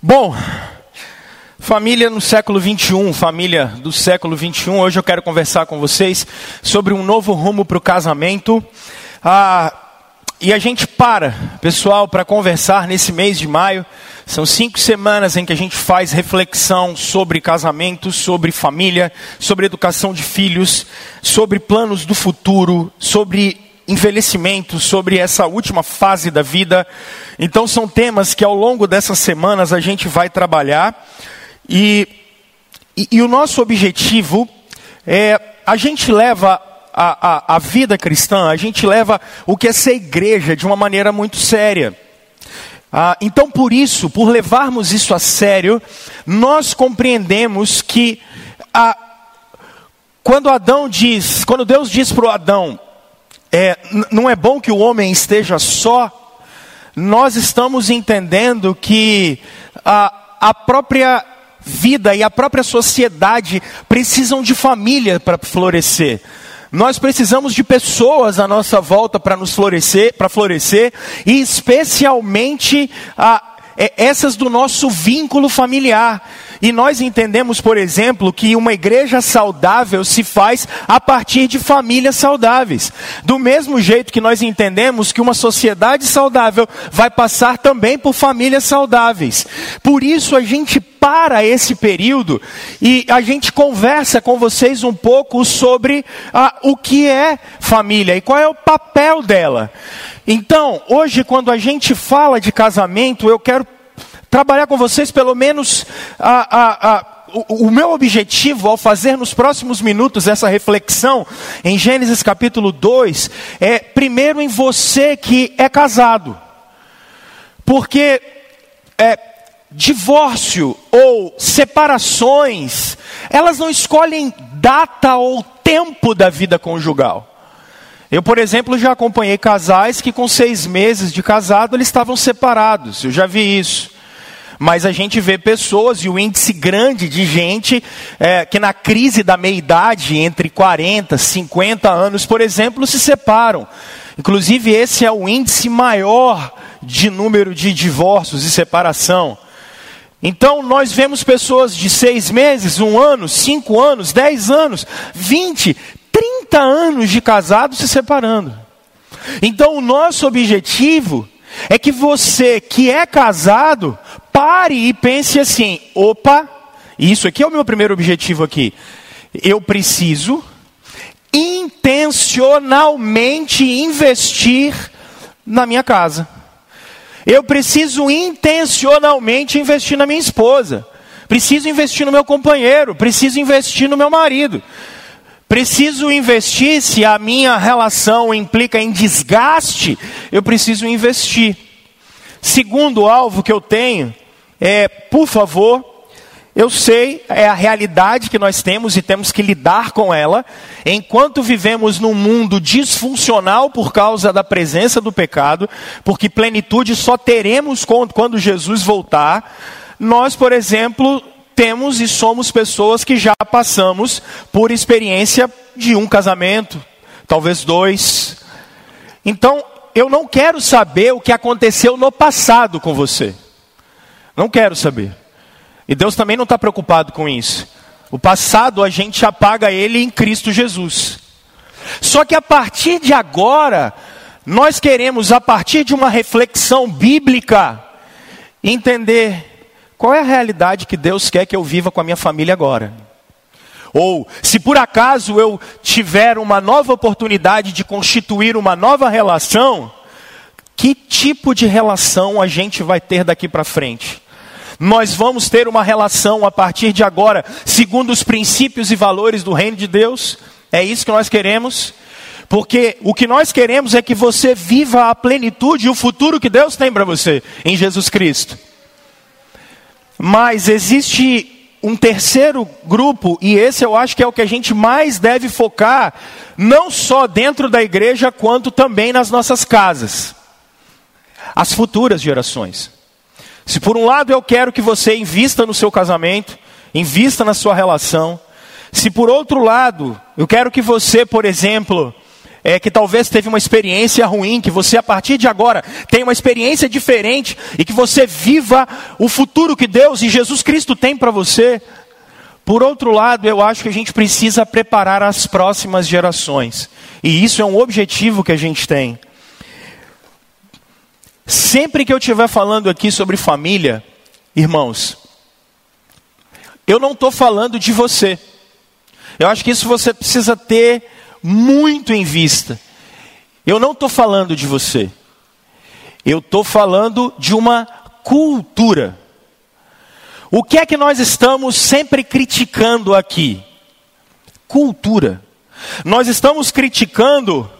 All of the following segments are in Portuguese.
Bom, família no século 21, família do século 21, hoje eu quero conversar com vocês sobre um novo rumo para o casamento. Ah, e a gente para, pessoal, para conversar nesse mês de maio. São cinco semanas em que a gente faz reflexão sobre casamento, sobre família, sobre educação de filhos, sobre planos do futuro, sobre envelhecimento, sobre essa última fase da vida. Então, são temas que ao longo dessas semanas a gente vai trabalhar. E, e, e o nosso objetivo é: a gente leva a, a, a vida cristã, a gente leva o que é ser igreja de uma maneira muito séria. Ah, então, por isso, por levarmos isso a sério, nós compreendemos que ah, quando Adão diz, quando Deus diz para o Adão, é, não é bom que o homem esteja só, nós estamos entendendo que a, a própria vida e a própria sociedade precisam de família para florescer. Nós precisamos de pessoas à nossa volta para nos florescer, para florescer, e especialmente a, é, essas do nosso vínculo familiar. E nós entendemos, por exemplo, que uma igreja saudável se faz a partir de famílias saudáveis. Do mesmo jeito que nós entendemos que uma sociedade saudável vai passar também por famílias saudáveis. Por isso a gente para esse período e a gente conversa com vocês um pouco sobre ah, o que é família e qual é o papel dela. Então, hoje, quando a gente fala de casamento, eu quero trabalhar com vocês pelo menos a, a, a, o, o, meu objetivo ao fazer nos próximos minutos essa reflexão em Gênesis capítulo 2 é primeiro em você que é casado. Porque é, divórcio ou separações, elas não escolhem data ou tempo da vida conjugal. Eu, por exemplo, já acompanhei casais que com seis meses de casado eles estavam separados. Eu já vi isso. Mas a gente vê pessoas e o índice grande de gente é, que na crise da meia-idade, entre 40 e 50 anos, por exemplo, se separam. Inclusive, esse é o índice maior de número de divórcios e separação. Então, nós vemos pessoas de seis meses, um ano, cinco anos, dez anos, vinte, trinta anos de casado se separando. Então, o nosso objetivo é que você que é casado pare e pense assim: opa, isso aqui é o meu primeiro objetivo aqui. Eu preciso intencionalmente investir na minha casa. Eu preciso intencionalmente investir na minha esposa. Preciso investir no meu companheiro, preciso investir no meu marido. Preciso investir se a minha relação implica em desgaste, eu preciso investir. Segundo alvo que eu tenho é, por favor, eu sei, é a realidade que nós temos e temos que lidar com ela. Enquanto vivemos num mundo disfuncional por causa da presença do pecado, porque plenitude só teremos quando Jesus voltar, nós, por exemplo, temos e somos pessoas que já passamos por experiência de um casamento, talvez dois. Então, eu não quero saber o que aconteceu no passado com você. Não quero saber. E Deus também não está preocupado com isso. O passado a gente apaga ele em Cristo Jesus. Só que a partir de agora, nós queremos, a partir de uma reflexão bíblica, entender qual é a realidade que Deus quer que eu viva com a minha família agora. Ou, se por acaso eu tiver uma nova oportunidade de constituir uma nova relação, que tipo de relação a gente vai ter daqui para frente? Nós vamos ter uma relação a partir de agora, segundo os princípios e valores do reino de Deus. É isso que nós queremos. Porque o que nós queremos é que você viva a plenitude e o futuro que Deus tem para você em Jesus Cristo. Mas existe um terceiro grupo, e esse eu acho que é o que a gente mais deve focar, não só dentro da igreja, quanto também nas nossas casas. As futuras gerações. Se por um lado eu quero que você invista no seu casamento, invista na sua relação, se por outro lado eu quero que você, por exemplo, é, que talvez teve uma experiência ruim, que você a partir de agora tenha uma experiência diferente e que você viva o futuro que Deus e Jesus Cristo tem para você. Por outro lado, eu acho que a gente precisa preparar as próximas gerações. E isso é um objetivo que a gente tem. Sempre que eu estiver falando aqui sobre família, irmãos, eu não estou falando de você. Eu acho que isso você precisa ter muito em vista. Eu não estou falando de você. Eu estou falando de uma cultura. O que é que nós estamos sempre criticando aqui? Cultura. Nós estamos criticando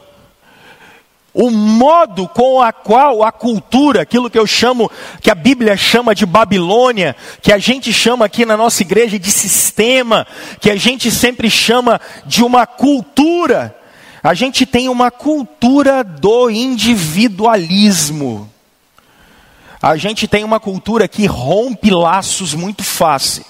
o modo com a qual a cultura, aquilo que eu chamo, que a Bíblia chama de Babilônia, que a gente chama aqui na nossa igreja de sistema, que a gente sempre chama de uma cultura, a gente tem uma cultura do individualismo. A gente tem uma cultura que rompe laços muito fácil.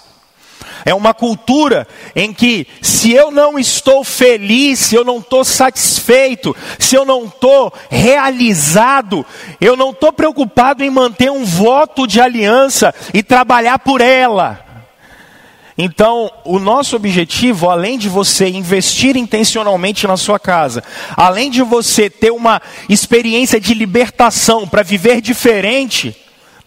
É uma cultura em que, se eu não estou feliz, se eu não estou satisfeito, se eu não estou realizado, eu não estou preocupado em manter um voto de aliança e trabalhar por ela. Então, o nosso objetivo, além de você investir intencionalmente na sua casa, além de você ter uma experiência de libertação para viver diferente,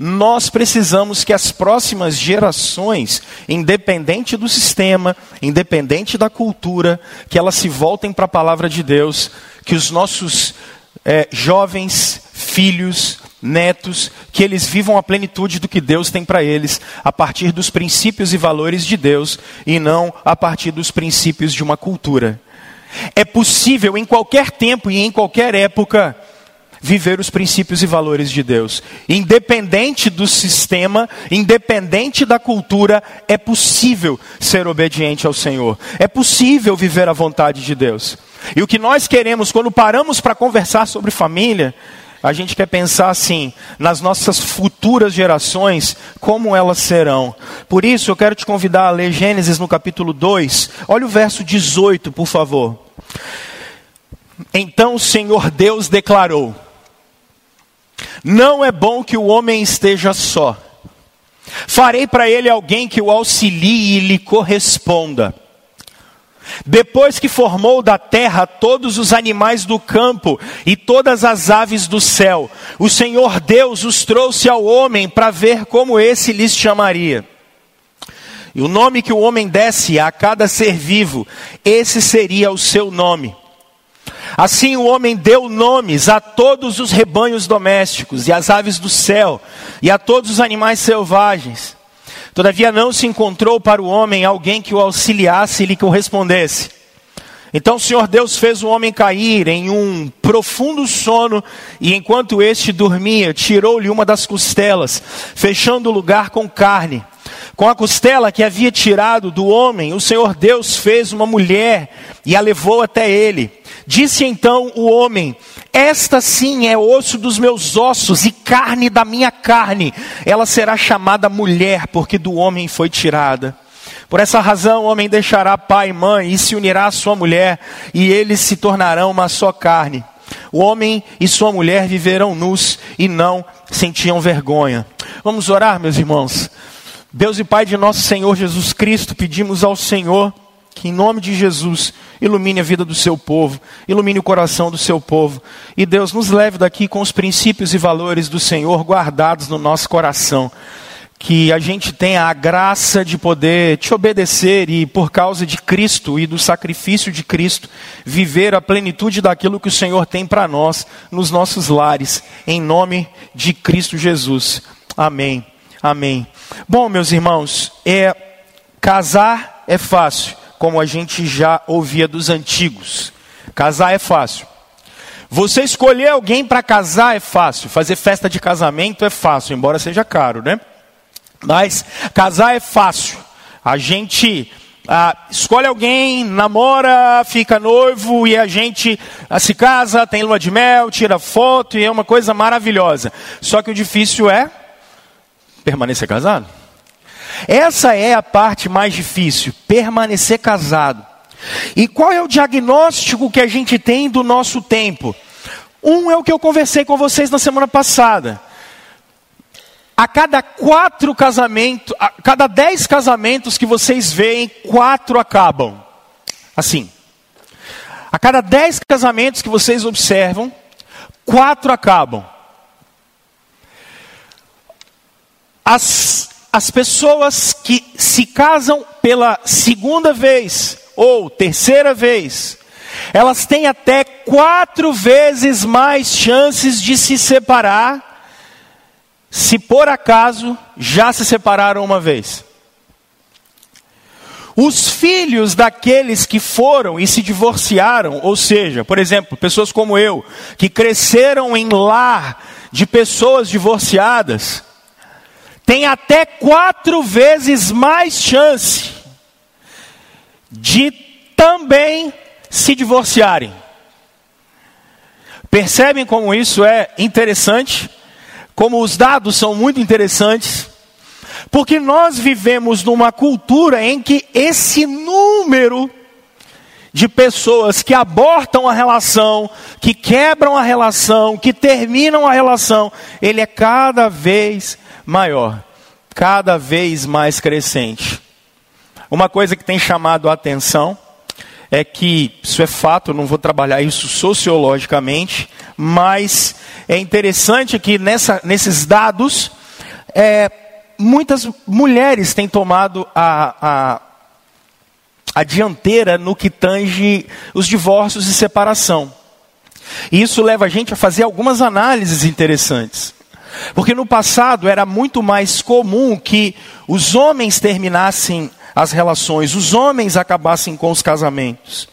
nós precisamos que as próximas gerações, independente do sistema, independente da cultura, que elas se voltem para a palavra de Deus, que os nossos é, jovens, filhos, netos, que eles vivam a plenitude do que Deus tem para eles, a partir dos princípios e valores de Deus, e não a partir dos princípios de uma cultura. É possível em qualquer tempo e em qualquer época viver os princípios e valores de Deus. Independente do sistema, independente da cultura, é possível ser obediente ao Senhor. É possível viver a vontade de Deus. E o que nós queremos quando paramos para conversar sobre família, a gente quer pensar assim, nas nossas futuras gerações, como elas serão. Por isso, eu quero te convidar a ler Gênesis no capítulo 2. Olha o verso 18, por favor. Então o Senhor Deus declarou: não é bom que o homem esteja só. Farei para ele alguém que o auxilie e lhe corresponda. Depois que formou da terra todos os animais do campo e todas as aves do céu, o Senhor Deus os trouxe ao homem para ver como esse lhes chamaria. E o nome que o homem desse a cada ser vivo, esse seria o seu nome. Assim o homem deu nomes a todos os rebanhos domésticos e às aves do céu e a todos os animais selvagens. Todavia não se encontrou para o homem alguém que o auxiliasse e lhe correspondesse. Então o Senhor Deus fez o homem cair em um profundo sono, e enquanto este dormia, tirou-lhe uma das costelas, fechando o lugar com carne. Com a costela que havia tirado do homem, o Senhor Deus fez uma mulher e a levou até ele. Disse então o homem: Esta sim é osso dos meus ossos e carne da minha carne. Ela será chamada mulher, porque do homem foi tirada. Por essa razão, o homem deixará pai e mãe e se unirá à sua mulher, e eles se tornarão uma só carne. O homem e sua mulher viverão nus e não sentiam vergonha. Vamos orar, meus irmãos. Deus e Pai de nosso Senhor Jesus Cristo, pedimos ao Senhor que em nome de Jesus ilumine a vida do seu povo, ilumine o coração do seu povo. E Deus nos leve daqui com os princípios e valores do Senhor guardados no nosso coração. Que a gente tenha a graça de poder te obedecer e, por causa de Cristo e do sacrifício de Cristo, viver a plenitude daquilo que o Senhor tem para nós nos nossos lares, em nome de Cristo Jesus. Amém. Amém. Bom, meus irmãos, é casar é fácil como a gente já ouvia dos antigos. Casar é fácil. Você escolher alguém para casar é fácil. Fazer festa de casamento é fácil, embora seja caro, né? Mas casar é fácil. A gente ah, escolhe alguém, namora, fica noivo e a gente ah, se casa, tem lua de mel, tira foto e é uma coisa maravilhosa. Só que o difícil é permanecer casado. Essa é a parte mais difícil, permanecer casado. E qual é o diagnóstico que a gente tem do nosso tempo? Um é o que eu conversei com vocês na semana passada. A cada quatro casamentos, a cada dez casamentos que vocês veem, quatro acabam. Assim. A cada dez casamentos que vocês observam, quatro acabam. As, as pessoas que se casam pela segunda vez ou terceira vez, elas têm até quatro vezes mais chances de se separar, se por acaso já se separaram uma vez. Os filhos daqueles que foram e se divorciaram, ou seja, por exemplo, pessoas como eu, que cresceram em lar de pessoas divorciadas, têm até quatro vezes mais chance de também se divorciarem. Percebem como isso é interessante? Como os dados são muito interessantes? Porque nós vivemos numa cultura em que esse número de pessoas que abortam a relação, que quebram a relação, que terminam a relação, ele é cada vez maior, cada vez mais crescente. Uma coisa que tem chamado a atenção é que, isso é fato, não vou trabalhar isso sociologicamente, mas é interessante que nessa, nesses dados, é, muitas mulheres têm tomado a, a, a dianteira no que tange os divórcios e separação. E isso leva a gente a fazer algumas análises interessantes. Porque no passado era muito mais comum que os homens terminassem as relações, os homens acabassem com os casamentos.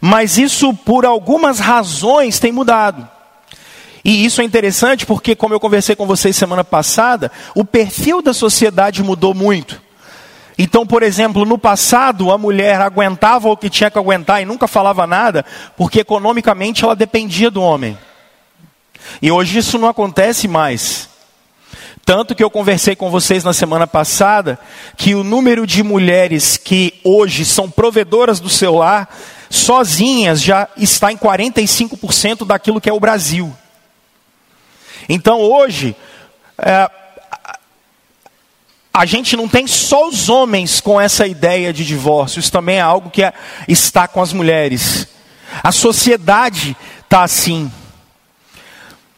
Mas isso, por algumas razões, tem mudado. E isso é interessante porque, como eu conversei com vocês semana passada, o perfil da sociedade mudou muito. Então, por exemplo, no passado, a mulher aguentava o que tinha que aguentar e nunca falava nada, porque economicamente ela dependia do homem. E hoje isso não acontece mais. Tanto que eu conversei com vocês na semana passada que o número de mulheres que hoje são provedoras do seu lar, sozinhas, já está em 45% daquilo que é o Brasil. Então hoje, é, a gente não tem só os homens com essa ideia de divórcio, isso também é algo que é, está com as mulheres. A sociedade está assim.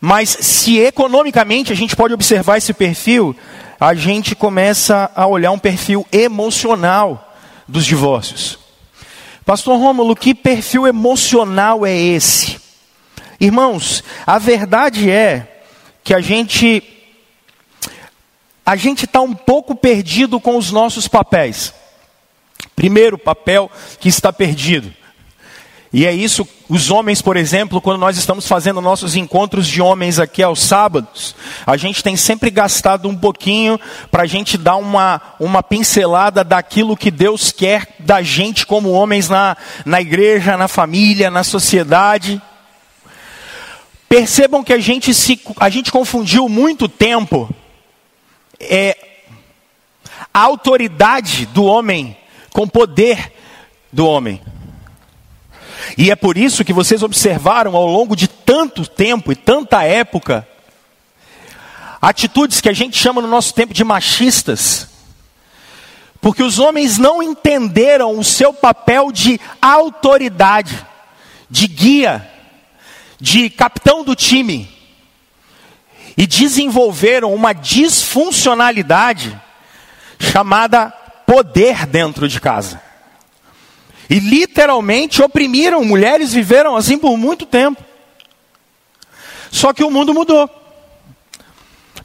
Mas se economicamente a gente pode observar esse perfil, a gente começa a olhar um perfil emocional dos divórcios. Pastor Rômulo, que perfil emocional é esse? Irmãos, a verdade é que a gente a gente está um pouco perdido com os nossos papéis. Primeiro papel que está perdido e é isso, os homens, por exemplo, quando nós estamos fazendo nossos encontros de homens aqui aos sábados, a gente tem sempre gastado um pouquinho para a gente dar uma, uma pincelada daquilo que Deus quer da gente como homens na, na igreja, na família, na sociedade. Percebam que a gente, se, a gente confundiu muito tempo é, a autoridade do homem com o poder do homem. E é por isso que vocês observaram ao longo de tanto tempo e tanta época, atitudes que a gente chama no nosso tempo de machistas, porque os homens não entenderam o seu papel de autoridade, de guia, de capitão do time, e desenvolveram uma disfuncionalidade chamada poder dentro de casa. E literalmente oprimiram, mulheres viveram assim por muito tempo. Só que o mundo mudou.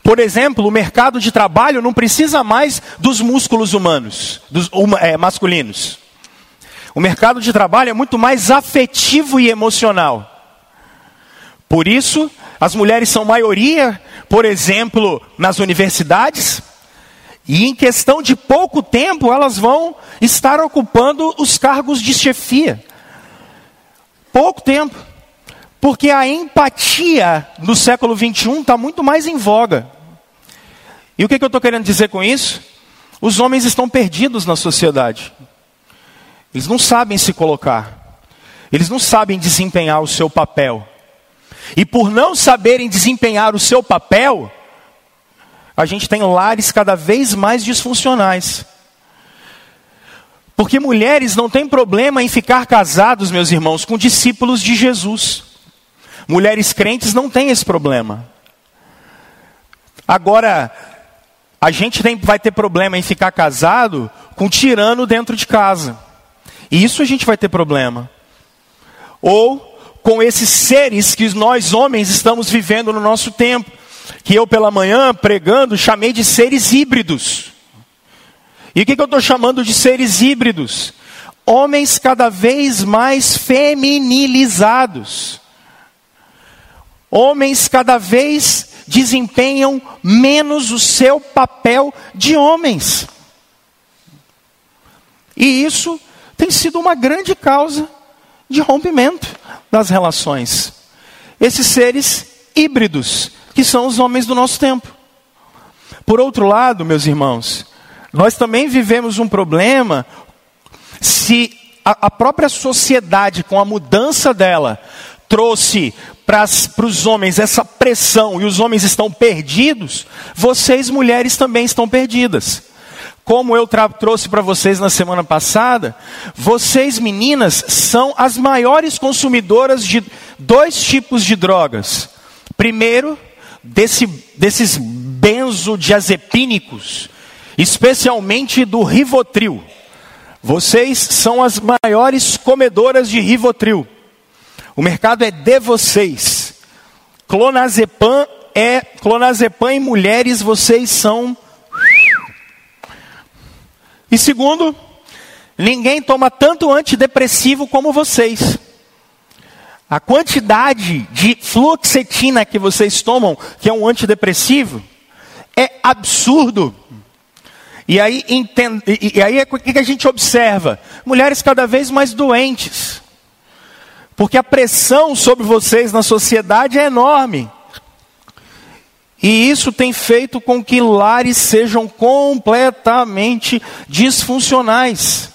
Por exemplo, o mercado de trabalho não precisa mais dos músculos humanos, dos é, masculinos. O mercado de trabalho é muito mais afetivo e emocional. Por isso, as mulheres são maioria, por exemplo, nas universidades, e em questão de pouco tempo, elas vão estar ocupando os cargos de chefia. Pouco tempo. Porque a empatia no século 21 está muito mais em voga. E o que, que eu estou querendo dizer com isso? Os homens estão perdidos na sociedade. Eles não sabem se colocar. Eles não sabem desempenhar o seu papel. E por não saberem desempenhar o seu papel, a gente tem lares cada vez mais disfuncionais. Porque mulheres não têm problema em ficar casados, meus irmãos, com discípulos de Jesus. Mulheres crentes não têm esse problema. Agora, a gente tem, vai ter problema em ficar casado com um tirano dentro de casa. E isso a gente vai ter problema. Ou com esses seres que nós homens estamos vivendo no nosso tempo, que eu pela manhã pregando chamei de seres híbridos. E o que, que eu estou chamando de seres híbridos? Homens cada vez mais feminilizados. Homens cada vez desempenham menos o seu papel de homens. E isso tem sido uma grande causa de rompimento das relações. Esses seres híbridos, que são os homens do nosso tempo. Por outro lado, meus irmãos, nós também vivemos um problema se a, a própria sociedade, com a mudança dela, trouxe para os homens essa pressão e os homens estão perdidos, vocês mulheres também estão perdidas. Como eu trouxe para vocês na semana passada, vocês meninas são as maiores consumidoras de dois tipos de drogas. Primeiro, desse, desses benzodiazepínicos, especialmente do Rivotril. Vocês são as maiores comedoras de Rivotril. O mercado é de vocês. Clonazepam é clonazepam em mulheres, vocês são E segundo, ninguém toma tanto antidepressivo como vocês. A quantidade de fluoxetina que vocês tomam, que é um antidepressivo, é absurdo. E aí, entende, e aí o que a gente observa? Mulheres cada vez mais doentes. Porque a pressão sobre vocês na sociedade é enorme. E isso tem feito com que lares sejam completamente disfuncionais.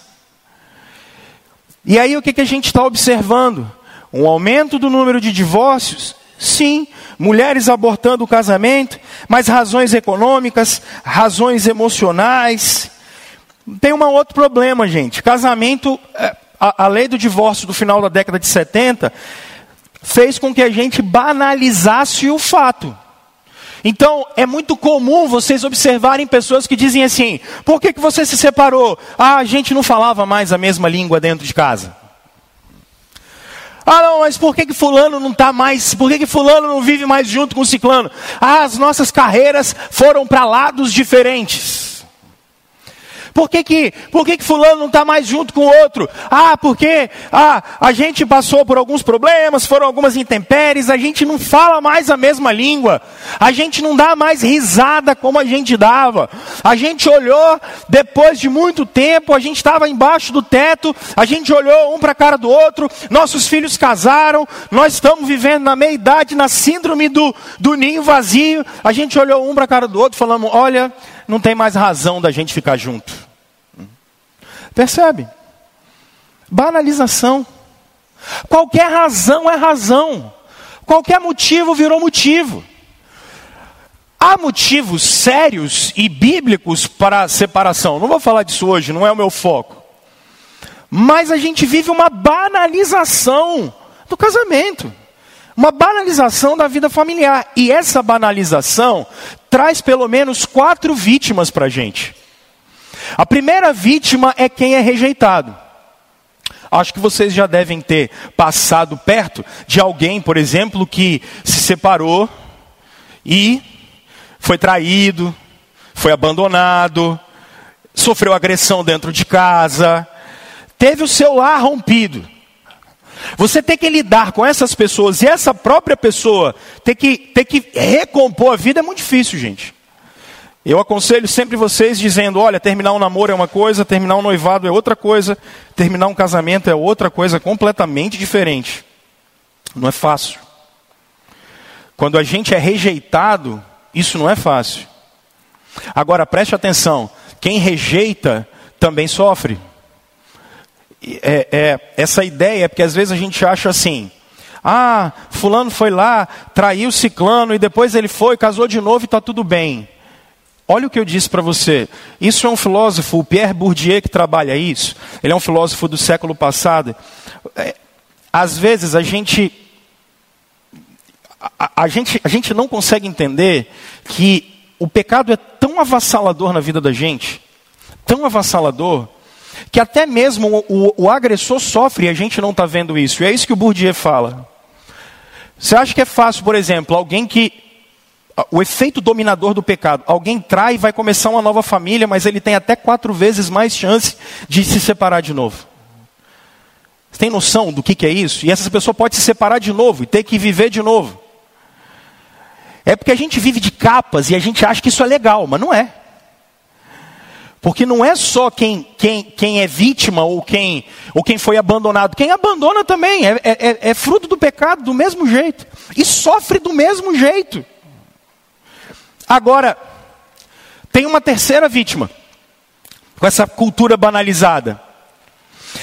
E aí o que a gente está observando? Um aumento do número de divórcios? Sim. Mulheres abortando o casamento, mas razões econômicas, razões emocionais. Tem um outro problema, gente. Casamento, é, a, a lei do divórcio do final da década de 70 fez com que a gente banalizasse o fato. Então, é muito comum vocês observarem pessoas que dizem assim: por que, que você se separou? Ah, a gente não falava mais a mesma língua dentro de casa. Ah, não, mas por que, que fulano não está mais, por que, que fulano não vive mais junto com o ciclano? Ah, as nossas carreiras foram para lados diferentes. Por que que, por que, que fulano não está mais junto com o outro? Ah, porque ah, a gente passou por alguns problemas, foram algumas intempéries, a gente não fala mais a mesma língua, a gente não dá mais risada como a gente dava. A gente olhou, depois de muito tempo, a gente estava embaixo do teto, a gente olhou um para a cara do outro, nossos filhos casaram, nós estamos vivendo na meia idade, na síndrome do, do ninho vazio, a gente olhou um para a cara do outro, falamos, olha, não tem mais razão da gente ficar junto. Percebe? Banalização. Qualquer razão é razão. Qualquer motivo virou motivo. Há motivos sérios e bíblicos para a separação. Não vou falar disso hoje, não é o meu foco. Mas a gente vive uma banalização do casamento. Uma banalização da vida familiar. E essa banalização traz pelo menos quatro vítimas para a gente. A primeira vítima é quem é rejeitado. Acho que vocês já devem ter passado perto de alguém, por exemplo, que se separou e foi traído, foi abandonado, sofreu agressão dentro de casa, teve o seu lar rompido. Você tem que lidar com essas pessoas e essa própria pessoa ter que, ter que recompor a vida é muito difícil, gente. Eu aconselho sempre vocês dizendo: olha, terminar um namoro é uma coisa, terminar um noivado é outra coisa, terminar um casamento é outra coisa completamente diferente. Não é fácil. Quando a gente é rejeitado, isso não é fácil. Agora preste atenção: quem rejeita também sofre. É, é, essa ideia, porque às vezes a gente acha assim, ah, fulano foi lá, traiu ciclano e depois ele foi, casou de novo e está tudo bem. Olha o que eu disse para você. Isso é um filósofo, o Pierre Bourdieu, que trabalha isso. Ele é um filósofo do século passado. É, às vezes a gente, a, a, gente, a gente não consegue entender que o pecado é tão avassalador na vida da gente, tão avassalador, que até mesmo o, o, o agressor sofre e a gente não está vendo isso. E é isso que o Bourdieu fala. Você acha que é fácil, por exemplo, alguém que o efeito dominador do pecado. Alguém trai e vai começar uma nova família, mas ele tem até quatro vezes mais chance de se separar de novo. Você tem noção do que, que é isso? E essa pessoa pode se separar de novo e ter que viver de novo. É porque a gente vive de capas e a gente acha que isso é legal, mas não é. Porque não é só quem, quem, quem é vítima ou quem, ou quem foi abandonado. Quem abandona também é, é, é fruto do pecado do mesmo jeito. E sofre do mesmo jeito. Agora, tem uma terceira vítima, com essa cultura banalizada.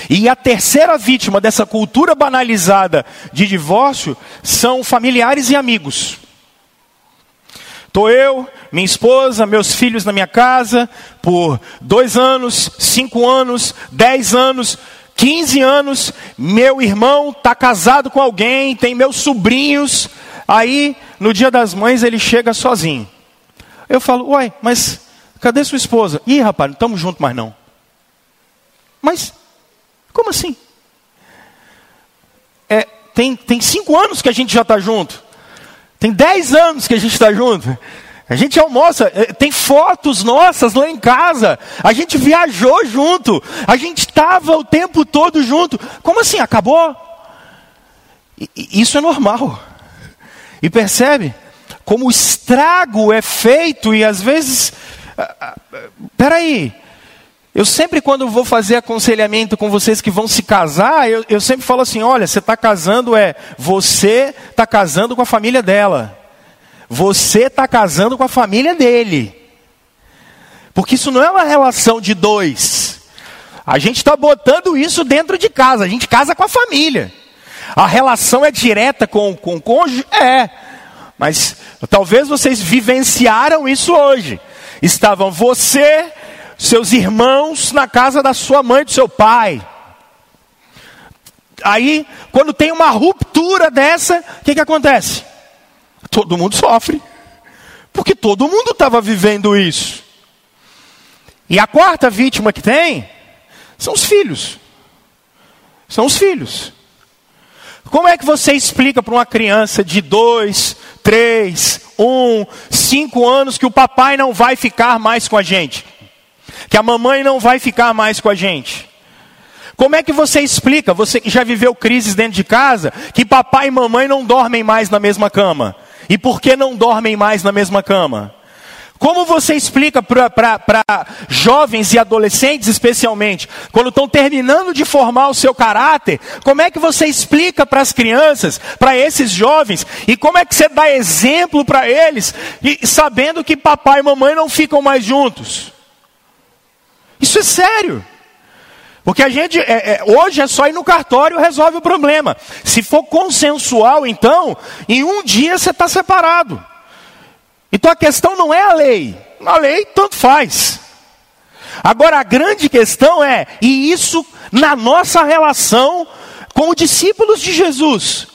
E a terceira vítima dessa cultura banalizada de divórcio são familiares e amigos. Estou eu, minha esposa, meus filhos na minha casa por dois anos, cinco anos, dez anos, quinze anos. Meu irmão está casado com alguém, tem meus sobrinhos. Aí, no dia das mães, ele chega sozinho. Eu falo, uai, mas cadê sua esposa? Ih, rapaz, não estamos juntos mais não. Mas, como assim? É, tem, tem cinco anos que a gente já está junto. Tem dez anos que a gente está junto. A gente almoça, é, tem fotos nossas lá em casa. A gente viajou junto. A gente estava o tempo todo junto. Como assim? Acabou? Isso é normal. E percebe? como o estrago é feito e às vezes. Ah, ah, peraí. Eu sempre, quando vou fazer aconselhamento com vocês que vão se casar, eu, eu sempre falo assim: olha, você está casando, é. Você está casando com a família dela. Você está casando com a família dele. Porque isso não é uma relação de dois. A gente está botando isso dentro de casa. A gente casa com a família. A relação é direta com, com o cônjuge? É. Mas talvez vocês vivenciaram isso hoje. Estavam você, seus irmãos na casa da sua mãe do seu pai. Aí, quando tem uma ruptura dessa, o que, que acontece? Todo mundo sofre. Porque todo mundo estava vivendo isso. E a quarta vítima que tem são os filhos. São os filhos. Como é que você explica para uma criança de dois, três, um, cinco anos que o papai não vai ficar mais com a gente? Que a mamãe não vai ficar mais com a gente? Como é que você explica, você que já viveu crises dentro de casa, que papai e mamãe não dormem mais na mesma cama? E por que não dormem mais na mesma cama? Como você explica para jovens e adolescentes, especialmente, quando estão terminando de formar o seu caráter, como é que você explica para as crianças, para esses jovens, e como é que você dá exemplo para eles, e, sabendo que papai e mamãe não ficam mais juntos? Isso é sério. Porque a gente, é, é, hoje é só ir no cartório e resolve o problema. Se for consensual, então, em um dia você está separado. Então a questão não é a lei. A lei tanto faz. Agora a grande questão é, e isso na nossa relação com os discípulos de Jesus.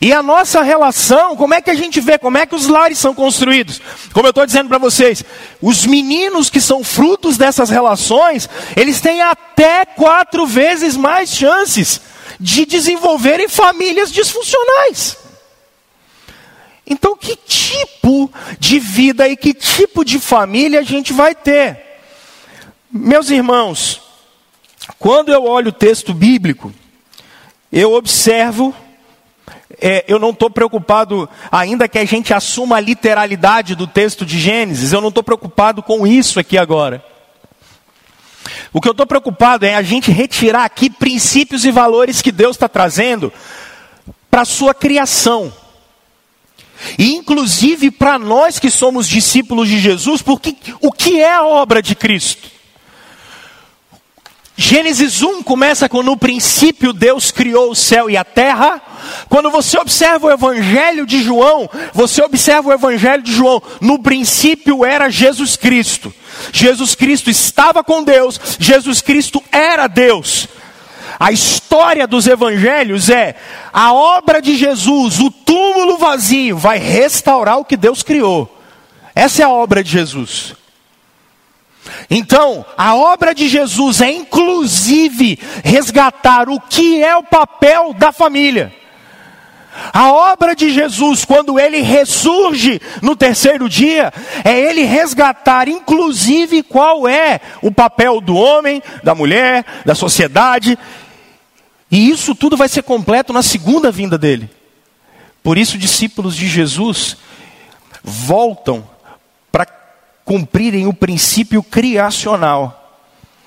E a nossa relação, como é que a gente vê, como é que os lares são construídos? Como eu estou dizendo para vocês, os meninos que são frutos dessas relações, eles têm até quatro vezes mais chances de desenvolverem famílias disfuncionais. Então, que tipo de vida e que tipo de família a gente vai ter? Meus irmãos, quando eu olho o texto bíblico, eu observo, é, eu não estou preocupado, ainda que a gente assuma a literalidade do texto de Gênesis, eu não estou preocupado com isso aqui agora. O que eu estou preocupado é a gente retirar aqui princípios e valores que Deus está trazendo para a sua criação. E inclusive para nós que somos discípulos de Jesus, porque o que é a obra de Cristo? Gênesis 1 começa com no princípio Deus criou o céu e a terra. Quando você observa o Evangelho de João, você observa o Evangelho de João, no princípio era Jesus Cristo. Jesus Cristo estava com Deus, Jesus Cristo era Deus. A história dos evangelhos é a obra de Jesus, o túmulo vazio, vai restaurar o que Deus criou. Essa é a obra de Jesus. Então, a obra de Jesus é inclusive resgatar o que é o papel da família. A obra de Jesus, quando ele ressurge no terceiro dia, é ele resgatar, inclusive, qual é o papel do homem, da mulher, da sociedade. E isso tudo vai ser completo na segunda vinda dele. Por isso, discípulos de Jesus voltam para cumprirem o princípio criacional.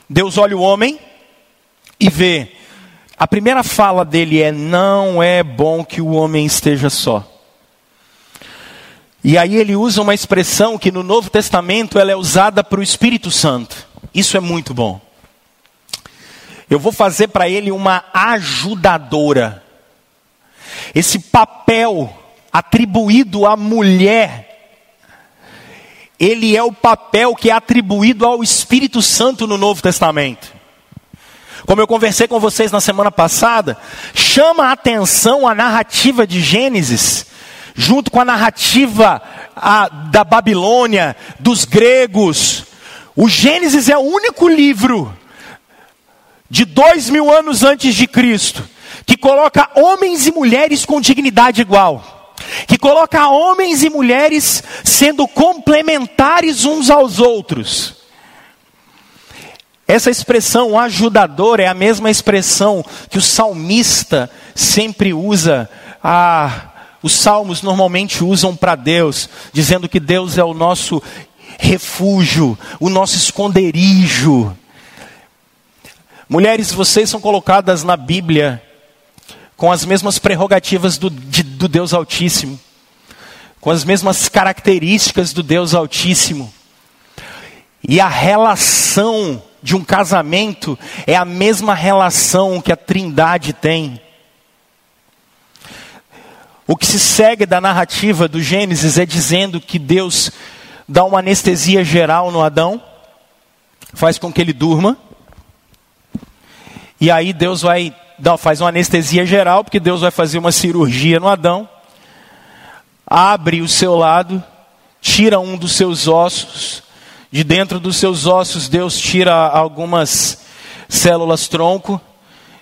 Deus olha o homem e vê. A primeira fala dele é: Não é bom que o homem esteja só. E aí ele usa uma expressão que no Novo Testamento ela é usada para o Espírito Santo. Isso é muito bom. Eu vou fazer para ele uma ajudadora. Esse papel atribuído à mulher ele é o papel que é atribuído ao Espírito Santo no Novo Testamento. Como eu conversei com vocês na semana passada, chama a atenção a narrativa de Gênesis, junto com a narrativa a, da Babilônia, dos gregos. O Gênesis é o único livro de dois mil anos antes de Cristo que coloca homens e mulheres com dignidade igual que coloca homens e mulheres sendo complementares uns aos outros. Essa expressão ajudador é a mesma expressão que o salmista sempre usa. Ah, os salmos normalmente usam para Deus, dizendo que Deus é o nosso refúgio, o nosso esconderijo. Mulheres, vocês são colocadas na Bíblia com as mesmas prerrogativas do, de, do Deus Altíssimo, com as mesmas características do Deus Altíssimo. E a relação de um casamento é a mesma relação que a Trindade tem. O que se segue da narrativa do Gênesis é dizendo que Deus dá uma anestesia geral no Adão, faz com que ele durma, e aí Deus vai faz uma anestesia geral, porque Deus vai fazer uma cirurgia no Adão, abre o seu lado, tira um dos seus ossos, de dentro dos seus ossos Deus tira algumas células tronco,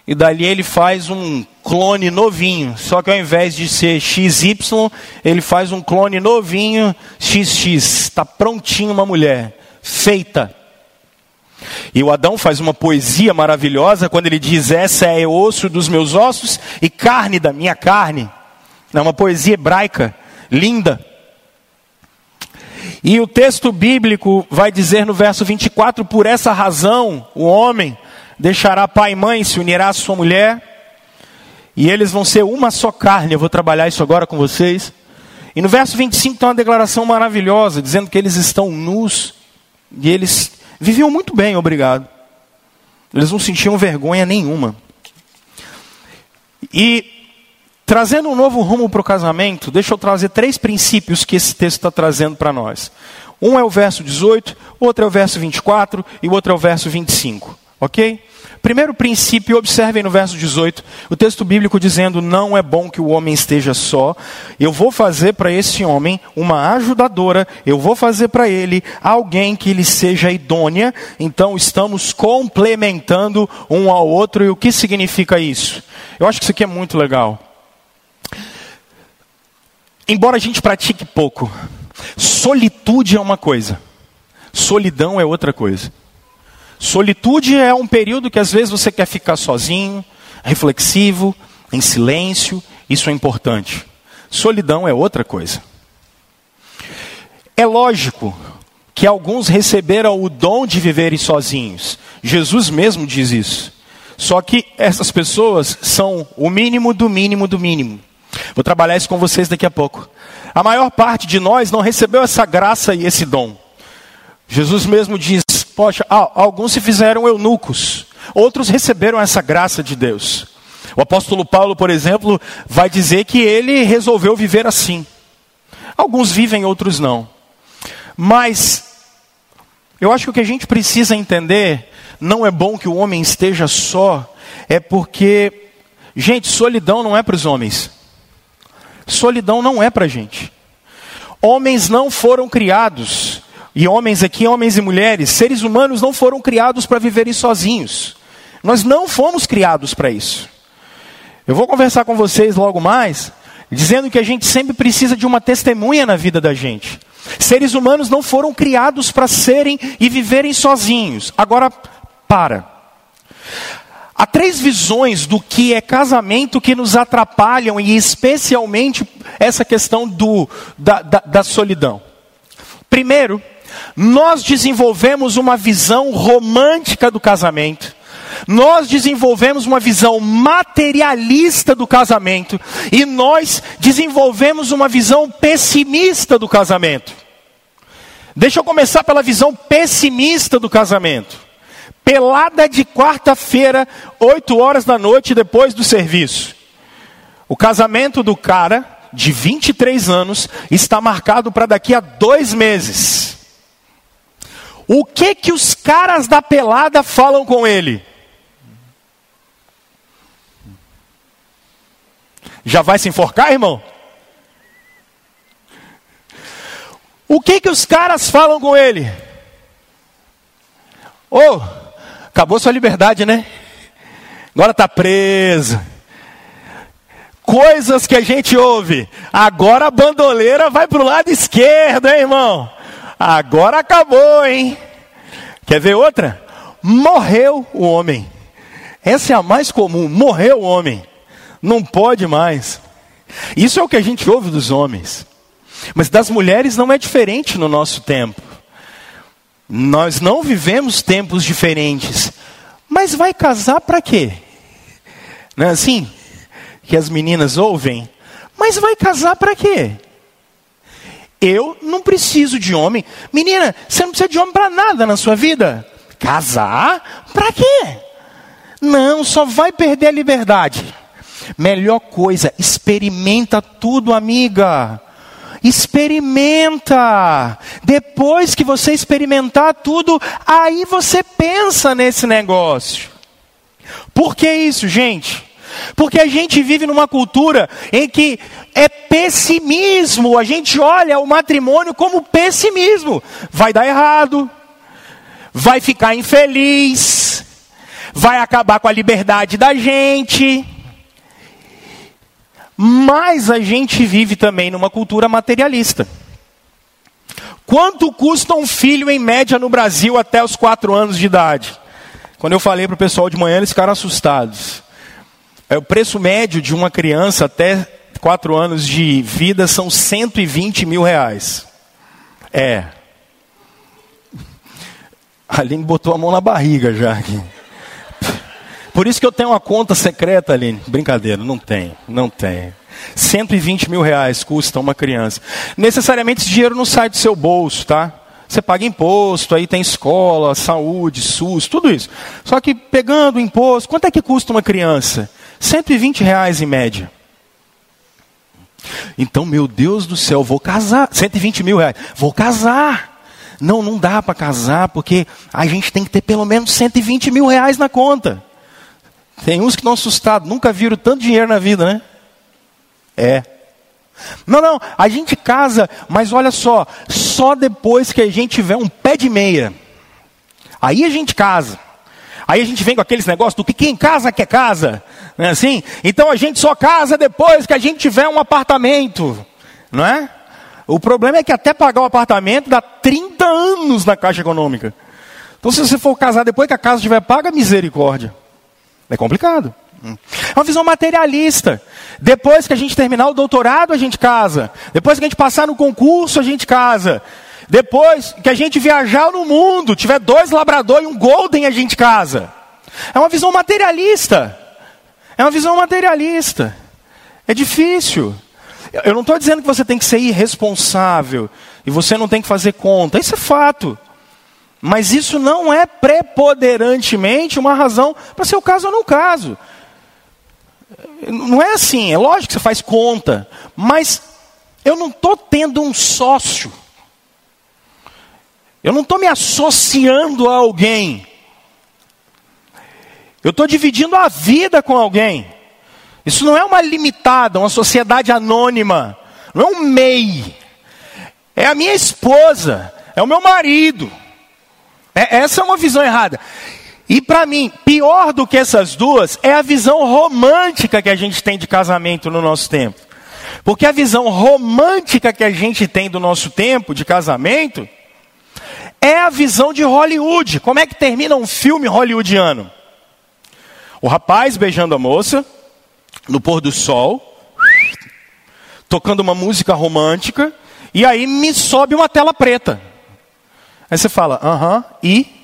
e dali ele faz um clone novinho, só que ao invés de ser XY, ele faz um clone novinho XX, está prontinho uma mulher, feita. E o Adão faz uma poesia maravilhosa quando ele diz: Essa é osso dos meus ossos e carne da minha carne. É uma poesia hebraica, linda. E o texto bíblico vai dizer no verso 24: Por essa razão, o homem deixará pai e mãe, se unirá à sua mulher, e eles vão ser uma só carne. Eu vou trabalhar isso agora com vocês. E no verso 25 tem uma declaração maravilhosa, dizendo que eles estão nus e eles Viviam muito bem, obrigado. Eles não sentiam vergonha nenhuma. E trazendo um novo rumo para o casamento, deixa eu trazer três princípios que esse texto está trazendo para nós. Um é o verso 18, outro é o verso 24 e o outro é o verso 25. Ok? Primeiro princípio, observem no verso 18, o texto bíblico dizendo: Não é bom que o homem esteja só. Eu vou fazer para esse homem uma ajudadora, eu vou fazer para ele alguém que lhe seja idônea. Então estamos complementando um ao outro. E o que significa isso? Eu acho que isso aqui é muito legal. Embora a gente pratique pouco, solitude é uma coisa, solidão é outra coisa. Solitude é um período que às vezes você quer ficar sozinho, reflexivo, em silêncio, isso é importante. Solidão é outra coisa. É lógico que alguns receberam o dom de viverem sozinhos. Jesus mesmo diz isso. Só que essas pessoas são o mínimo do mínimo do mínimo. Vou trabalhar isso com vocês daqui a pouco. A maior parte de nós não recebeu essa graça e esse dom. Jesus mesmo diz: Poxa, alguns se fizeram eunucos, Outros receberam essa graça de Deus. O apóstolo Paulo, por exemplo, vai dizer que ele resolveu viver assim. Alguns vivem, outros não. Mas eu acho que o que a gente precisa entender não é bom que o homem esteja só, é porque, gente, solidão não é para os homens. Solidão não é para gente. Homens não foram criados, e homens aqui, homens e mulheres, seres humanos não foram criados para viverem sozinhos. Nós não fomos criados para isso. Eu vou conversar com vocês logo mais, dizendo que a gente sempre precisa de uma testemunha na vida da gente. Seres humanos não foram criados para serem e viverem sozinhos. Agora, para. Há três visões do que é casamento que nos atrapalham, e especialmente essa questão do, da, da, da solidão. Primeiro, nós desenvolvemos uma visão romântica do casamento. Nós desenvolvemos uma visão materialista do casamento e nós desenvolvemos uma visão pessimista do casamento. Deixa eu começar pela visão pessimista do casamento. Pelada de quarta-feira, 8 horas da noite depois do serviço. O casamento do cara, de 23 anos, está marcado para daqui a dois meses. O que que os caras da pelada falam com ele? Já vai se enforcar, irmão? O que que os caras falam com ele? Oh, acabou sua liberdade, né? Agora está preso. Coisas que a gente ouve. Agora a bandoleira vai para o lado esquerdo, hein, irmão? Agora acabou, hein? Quer ver outra? Morreu o homem. Essa é a mais comum. Morreu o homem. Não pode mais. Isso é o que a gente ouve dos homens. Mas das mulheres não é diferente no nosso tempo. Nós não vivemos tempos diferentes. Mas vai casar para quê? Não é assim que as meninas ouvem? Mas vai casar para quê? Eu não preciso de homem. Menina, você não precisa de homem para nada na sua vida. Casar? Para quê? Não, só vai perder a liberdade. Melhor coisa, experimenta tudo, amiga. Experimenta. Depois que você experimentar tudo, aí você pensa nesse negócio. Por que isso, gente? Porque a gente vive numa cultura em que é pessimismo. A gente olha o matrimônio como pessimismo. Vai dar errado, vai ficar infeliz, vai acabar com a liberdade da gente. Mas a gente vive também numa cultura materialista. Quanto custa um filho em média no Brasil até os quatro anos de idade? Quando eu falei para o pessoal de manhã, eles ficaram assustados. É, o preço médio de uma criança até quatro anos de vida são 120 mil reais. É. A Aline botou a mão na barriga já aqui. Por isso que eu tenho uma conta secreta, Aline. Brincadeira, não tem, não tem. 120 mil reais custa uma criança. Necessariamente esse dinheiro não sai do seu bolso, tá? Você paga imposto, aí tem escola, saúde, SUS, tudo isso. Só que pegando o imposto, quanto é que custa uma criança? 120 reais em média. Então, meu Deus do céu, vou casar. 120 mil reais. Vou casar. Não, não dá para casar, porque a gente tem que ter pelo menos 120 mil reais na conta. Tem uns que estão assustados, nunca viram tanto dinheiro na vida, né? É. Não, não, a gente casa, mas olha só, só depois que a gente tiver um pé de meia. Aí a gente casa. Aí a gente vem com aqueles negócios do que quem casa quer casa. Não é assim? Então a gente só casa depois que a gente tiver um apartamento. Não é? O problema é que até pagar o apartamento dá 30 anos na Caixa Econômica. Então se você for casar depois que a casa estiver paga, misericórdia. É complicado. É uma visão materialista. Depois que a gente terminar o doutorado, a gente casa. Depois que a gente passar no concurso, a gente casa. Depois que a gente viajar no mundo, tiver dois labrador e um golden, a gente casa. É uma visão materialista. É uma visão materialista. É difícil. Eu não estou dizendo que você tem que ser irresponsável e você não tem que fazer conta. Isso é fato. Mas isso não é preponderantemente uma razão para ser o caso ou não caso. Não é assim, é lógico que você faz conta, mas eu não estou tendo um sócio. Eu não estou me associando a alguém. Eu estou dividindo a vida com alguém. Isso não é uma limitada, uma sociedade anônima. Não é um MEI. É a minha esposa. É o meu marido. É, essa é uma visão errada. E para mim, pior do que essas duas é a visão romântica que a gente tem de casamento no nosso tempo. Porque a visão romântica que a gente tem do nosso tempo de casamento é a visão de Hollywood. Como é que termina um filme hollywoodiano? O rapaz beijando a moça no pôr do sol, tocando uma música romântica, e aí me sobe uma tela preta. Aí você fala, aham, uh -huh, e?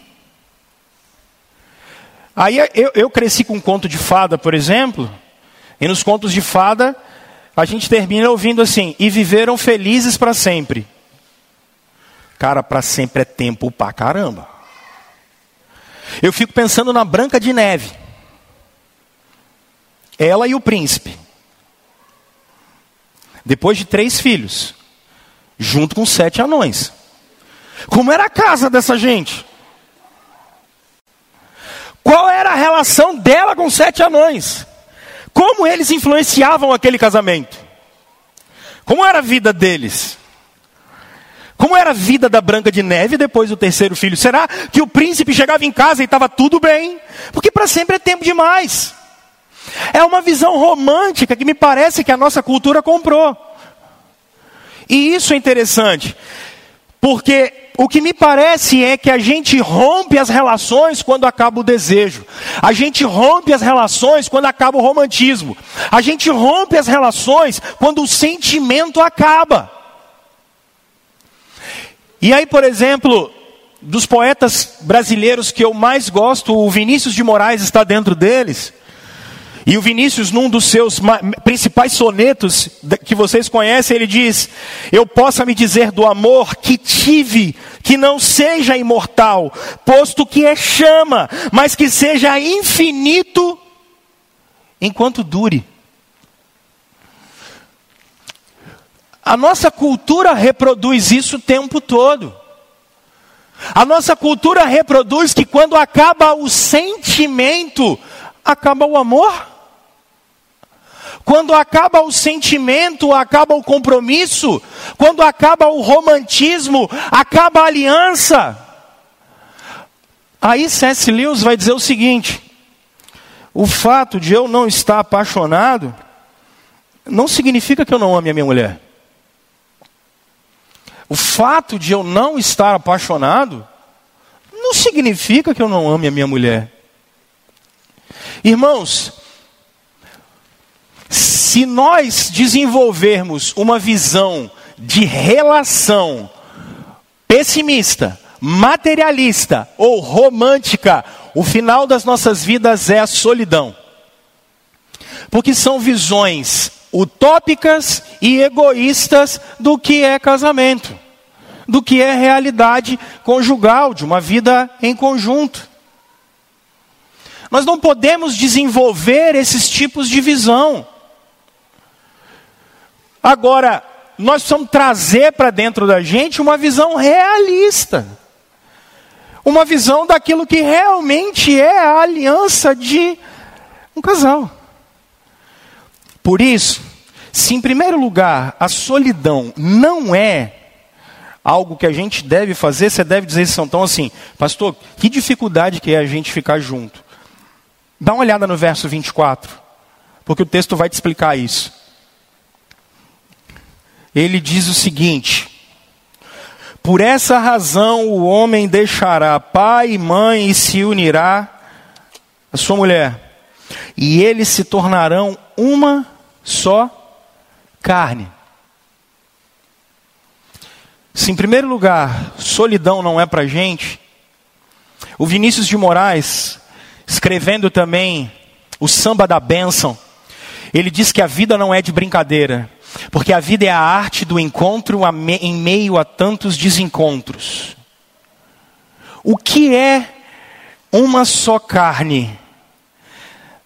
Aí eu, eu cresci com um conto de fada, por exemplo, e nos contos de fada a gente termina ouvindo assim: e viveram felizes para sempre. Cara, para sempre é tempo pra caramba. Eu fico pensando na Branca de Neve. Ela e o príncipe. Depois de três filhos, junto com sete anões. Como era a casa dessa gente? Qual era a relação dela com sete anões? Como eles influenciavam aquele casamento? Como era a vida deles? Como era a vida da Branca de Neve depois do terceiro filho? Será que o príncipe chegava em casa e estava tudo bem? Porque para sempre é tempo demais. É uma visão romântica que me parece que a nossa cultura comprou. E isso é interessante, porque o que me parece é que a gente rompe as relações quando acaba o desejo. A gente rompe as relações quando acaba o romantismo. A gente rompe as relações quando o sentimento acaba. E aí, por exemplo, dos poetas brasileiros que eu mais gosto, o Vinícius de Moraes está dentro deles. E o Vinícius, num dos seus principais sonetos que vocês conhecem, ele diz: Eu possa me dizer do amor que tive, que não seja imortal, posto que é chama, mas que seja infinito enquanto dure. A nossa cultura reproduz isso o tempo todo. A nossa cultura reproduz que quando acaba o sentimento, acaba o amor. Quando acaba o sentimento, acaba o compromisso. Quando acaba o romantismo, acaba a aliança. Aí C.S. Lewis vai dizer o seguinte: o fato de eu não estar apaixonado não significa que eu não ame a minha mulher. O fato de eu não estar apaixonado não significa que eu não ame a minha mulher. Irmãos, se nós desenvolvermos uma visão de relação pessimista, materialista ou romântica, o final das nossas vidas é a solidão. Porque são visões utópicas e egoístas do que é casamento, do que é realidade conjugal, de uma vida em conjunto. Nós não podemos desenvolver esses tipos de visão. Agora, nós precisamos trazer para dentro da gente uma visão realista. Uma visão daquilo que realmente é a aliança de um casal. Por isso, se em primeiro lugar a solidão não é algo que a gente deve fazer, você deve dizer então assim, pastor, que dificuldade que é a gente ficar junto. Dá uma olhada no verso 24, porque o texto vai te explicar isso ele diz o seguinte: Por essa razão o homem deixará pai e mãe e se unirá à sua mulher, e eles se tornarão uma só carne. Se em primeiro lugar solidão não é para gente, o Vinícius de Moraes, escrevendo também o samba da bênção, ele diz que a vida não é de brincadeira, porque a vida é a arte do encontro em meio a tantos desencontros. O que é uma só carne?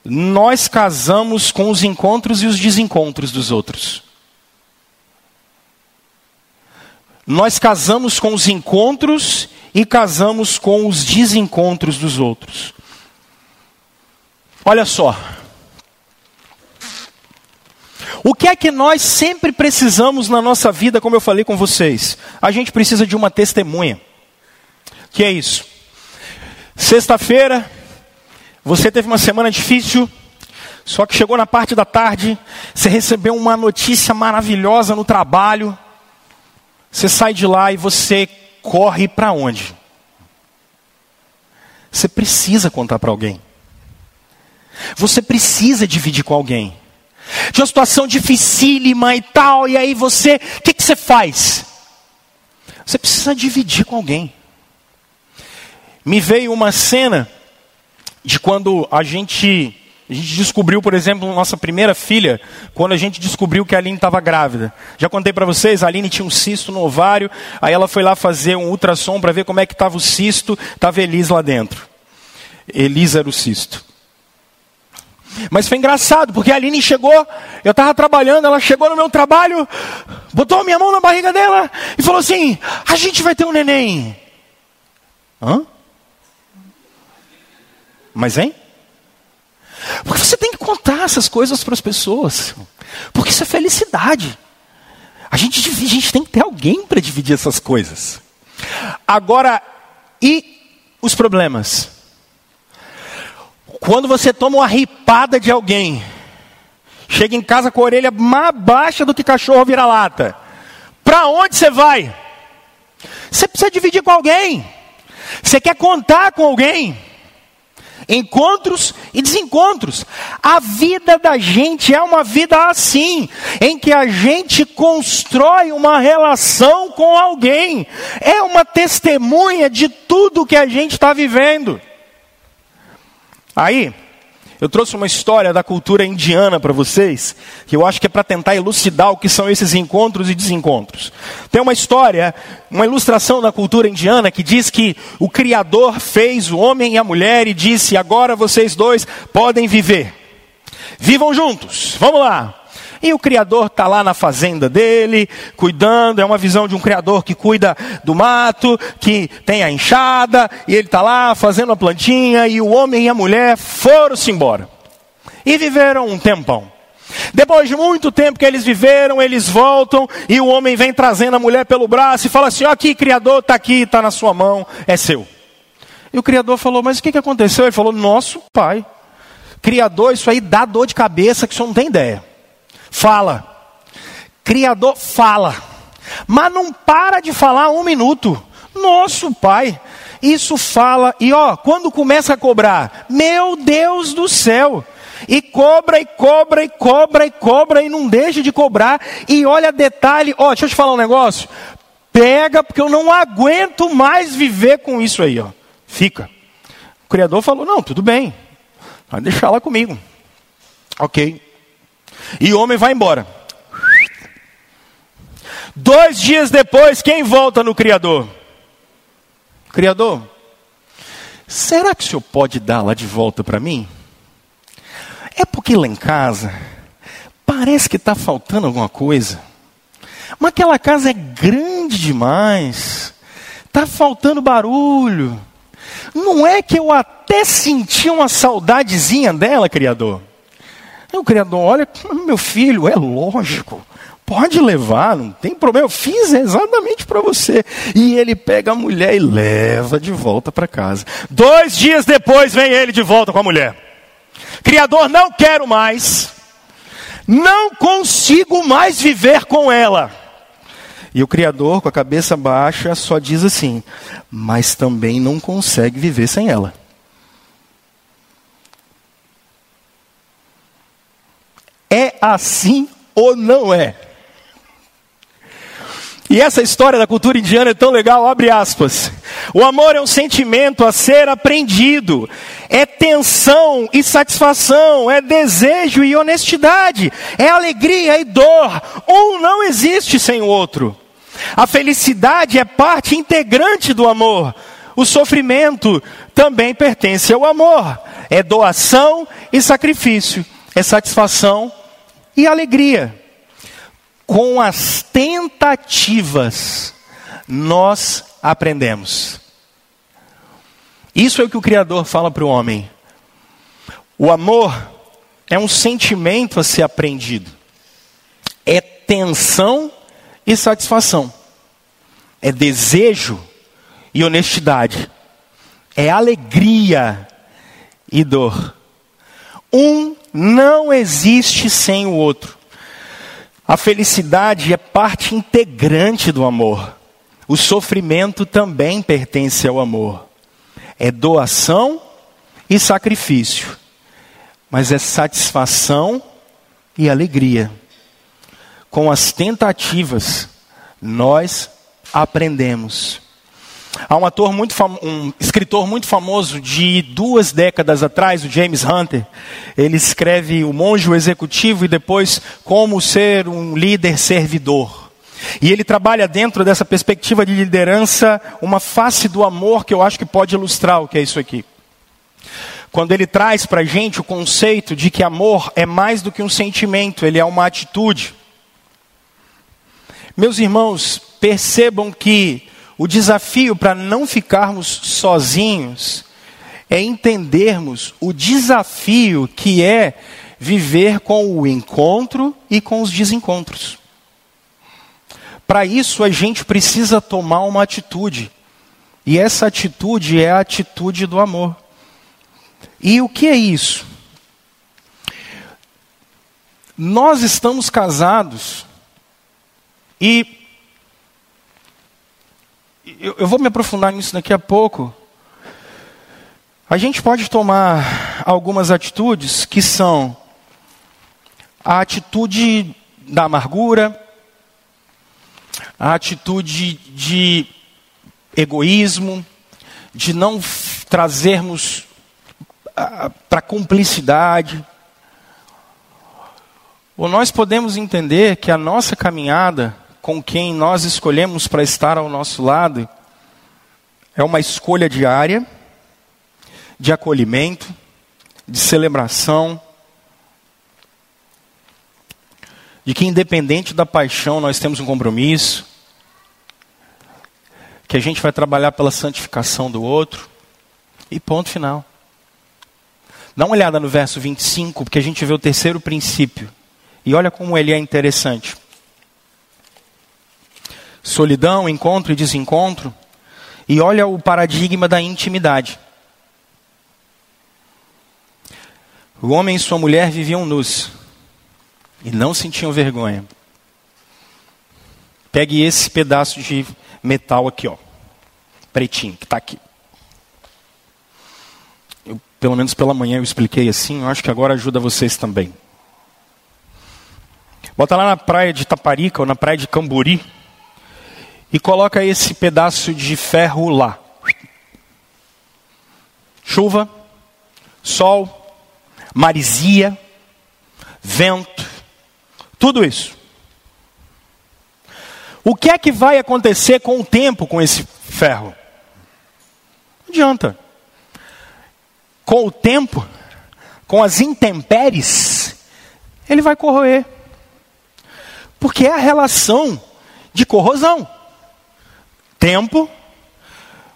Nós casamos com os encontros e os desencontros dos outros. Nós casamos com os encontros e casamos com os desencontros dos outros. Olha só. O que é que nós sempre precisamos na nossa vida, como eu falei com vocês? A gente precisa de uma testemunha. Que é isso? Sexta-feira, você teve uma semana difícil, só que chegou na parte da tarde, você recebeu uma notícia maravilhosa no trabalho, você sai de lá e você corre para onde? Você precisa contar para alguém. Você precisa dividir com alguém. De uma situação dificílima e tal, e aí você, o que, que você faz? Você precisa dividir com alguém. Me veio uma cena de quando a gente a gente descobriu, por exemplo, nossa primeira filha, quando a gente descobriu que a Aline estava grávida. Já contei para vocês, a Aline tinha um cisto no ovário, aí ela foi lá fazer um ultrassom para ver como é que estava o cisto, estava Elis lá dentro. Elis era o cisto. Mas foi engraçado, porque a Aline chegou, eu estava trabalhando, ela chegou no meu trabalho, botou a minha mão na barriga dela e falou assim: A gente vai ter um neném. Hã? Mas hein? Porque você tem que contar essas coisas para as pessoas. Porque isso é felicidade. A gente, a gente tem que ter alguém para dividir essas coisas. Agora, e os problemas? Quando você toma uma ripada de alguém, chega em casa com a orelha mais baixa do que cachorro vira-lata. Para onde você vai? Você precisa dividir com alguém. Você quer contar com alguém encontros e desencontros. A vida da gente é uma vida assim, em que a gente constrói uma relação com alguém, é uma testemunha de tudo que a gente está vivendo. Aí, eu trouxe uma história da cultura indiana para vocês, que eu acho que é para tentar elucidar o que são esses encontros e desencontros. Tem uma história, uma ilustração da cultura indiana que diz que o Criador fez o homem e a mulher e disse: agora vocês dois podem viver. Vivam juntos, vamos lá. E o Criador está lá na fazenda dele, cuidando. É uma visão de um Criador que cuida do mato, que tem a enxada, e ele está lá fazendo a plantinha. E o homem e a mulher foram-se embora. E viveram um tempão. Depois de muito tempo que eles viveram, eles voltam e o homem vem trazendo a mulher pelo braço e fala assim: Ó, aqui, Criador, está aqui, está na sua mão, é seu. E o Criador falou: Mas o que, que aconteceu? Ele falou: Nosso pai. Criador, isso aí dá dor de cabeça que o senhor não tem ideia fala. Criador fala. Mas não para de falar um minuto. Nosso Pai. Isso fala, e ó, quando começa a cobrar, meu Deus do céu, e cobra, e cobra, e cobra, e cobra, e não deixa de cobrar, e olha detalhe, ó, deixa eu te falar um negócio, pega, porque eu não aguento mais viver com isso aí, ó, fica. O Criador falou, não, tudo bem, vai deixar lá comigo, ok, e o homem vai embora. Dois dias depois, quem volta no Criador? Criador, será que o senhor pode dar lá de volta para mim? É porque lá em casa parece que está faltando alguma coisa. Mas aquela casa é grande demais. Está faltando barulho. Não é que eu até senti uma saudadezinha dela, Criador? O Criador olha, meu filho, é lógico. Pode levar, não tem problema. Eu fiz exatamente para você. E ele pega a mulher e leva de volta para casa. Dois dias depois vem ele de volta com a mulher. Criador, não quero mais. Não consigo mais viver com ela. E o Criador, com a cabeça baixa, só diz assim: Mas também não consegue viver sem ela. É assim ou não é? E essa história da cultura indiana é tão legal, abre aspas. O amor é um sentimento a ser aprendido, é tensão e satisfação, é desejo e honestidade, é alegria e dor. Um não existe sem o outro. A felicidade é parte integrante do amor. o sofrimento também pertence ao amor. É doação e sacrifício, é satisfação e alegria. Com as tentativas, nós aprendemos. Isso é o que o Criador fala para o homem. O amor é um sentimento a ser aprendido, é tensão e satisfação, é desejo e honestidade, é alegria e dor. Um não existe sem o outro. A felicidade é parte integrante do amor. O sofrimento também pertence ao amor. É doação e sacrifício, mas é satisfação e alegria. Com as tentativas, nós aprendemos. Há um ator muito um escritor muito famoso de duas décadas atrás, o James Hunter. Ele escreve O Monge o Executivo e depois Como Ser um Líder Servidor. E ele trabalha dentro dessa perspectiva de liderança uma face do amor que eu acho que pode ilustrar o que é isso aqui. Quando ele traz para a gente o conceito de que amor é mais do que um sentimento, ele é uma atitude. Meus irmãos, percebam que o desafio para não ficarmos sozinhos é entendermos o desafio que é viver com o encontro e com os desencontros. Para isso, a gente precisa tomar uma atitude. E essa atitude é a atitude do amor. E o que é isso? Nós estamos casados e eu, eu vou me aprofundar nisso daqui a pouco. A gente pode tomar algumas atitudes que são a atitude da amargura, a atitude de egoísmo, de não trazermos para cumplicidade. Ou nós podemos entender que a nossa caminhada com quem nós escolhemos para estar ao nosso lado é uma escolha diária de acolhimento, de celebração, de que independente da paixão nós temos um compromisso, que a gente vai trabalhar pela santificação do outro, e ponto final. Dá uma olhada no verso 25, porque a gente vê o terceiro princípio. E olha como ele é interessante solidão, encontro e desencontro, e olha o paradigma da intimidade. O homem e sua mulher viviam nus e não sentiam vergonha. Pegue esse pedaço de metal aqui, ó, pretinho, que está aqui. Eu, pelo menos pela manhã eu expliquei assim, eu acho que agora ajuda vocês também. Bota lá na praia de Taparica ou na praia de Camburi, e coloca esse pedaço de ferro lá. Chuva, sol, marisia, vento, tudo isso. O que é que vai acontecer com o tempo com esse ferro? Não adianta. Com o tempo, com as intempéries, ele vai corroer. Porque é a relação de corrosão tempo,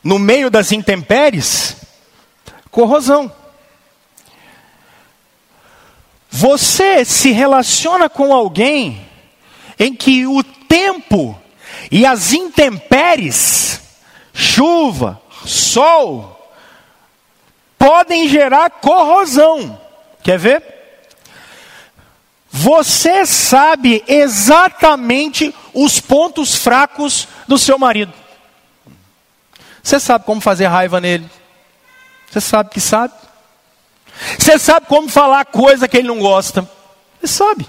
no meio das intempéries, corrosão. Você se relaciona com alguém em que o tempo e as intempéries, chuva, sol, podem gerar corrosão. Quer ver? Você sabe exatamente os pontos fracos do seu marido. Você sabe como fazer raiva nele. Você sabe que sabe. Você sabe como falar coisa que ele não gosta. Você sabe.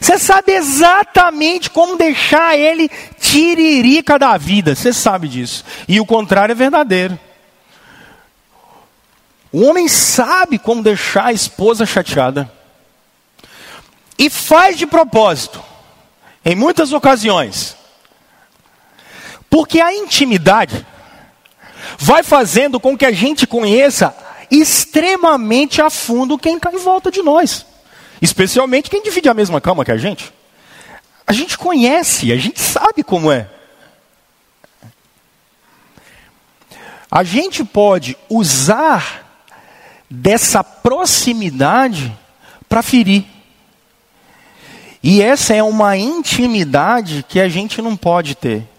Você sabe exatamente como deixar ele tiririca da vida. Você sabe disso. E o contrário é verdadeiro. O homem sabe como deixar a esposa chateada. E faz de propósito. Em muitas ocasiões. Porque a intimidade vai fazendo com que a gente conheça extremamente a fundo quem está em volta de nós, especialmente quem divide a mesma cama que a gente. A gente conhece, a gente sabe como é. A gente pode usar dessa proximidade para ferir. E essa é uma intimidade que a gente não pode ter.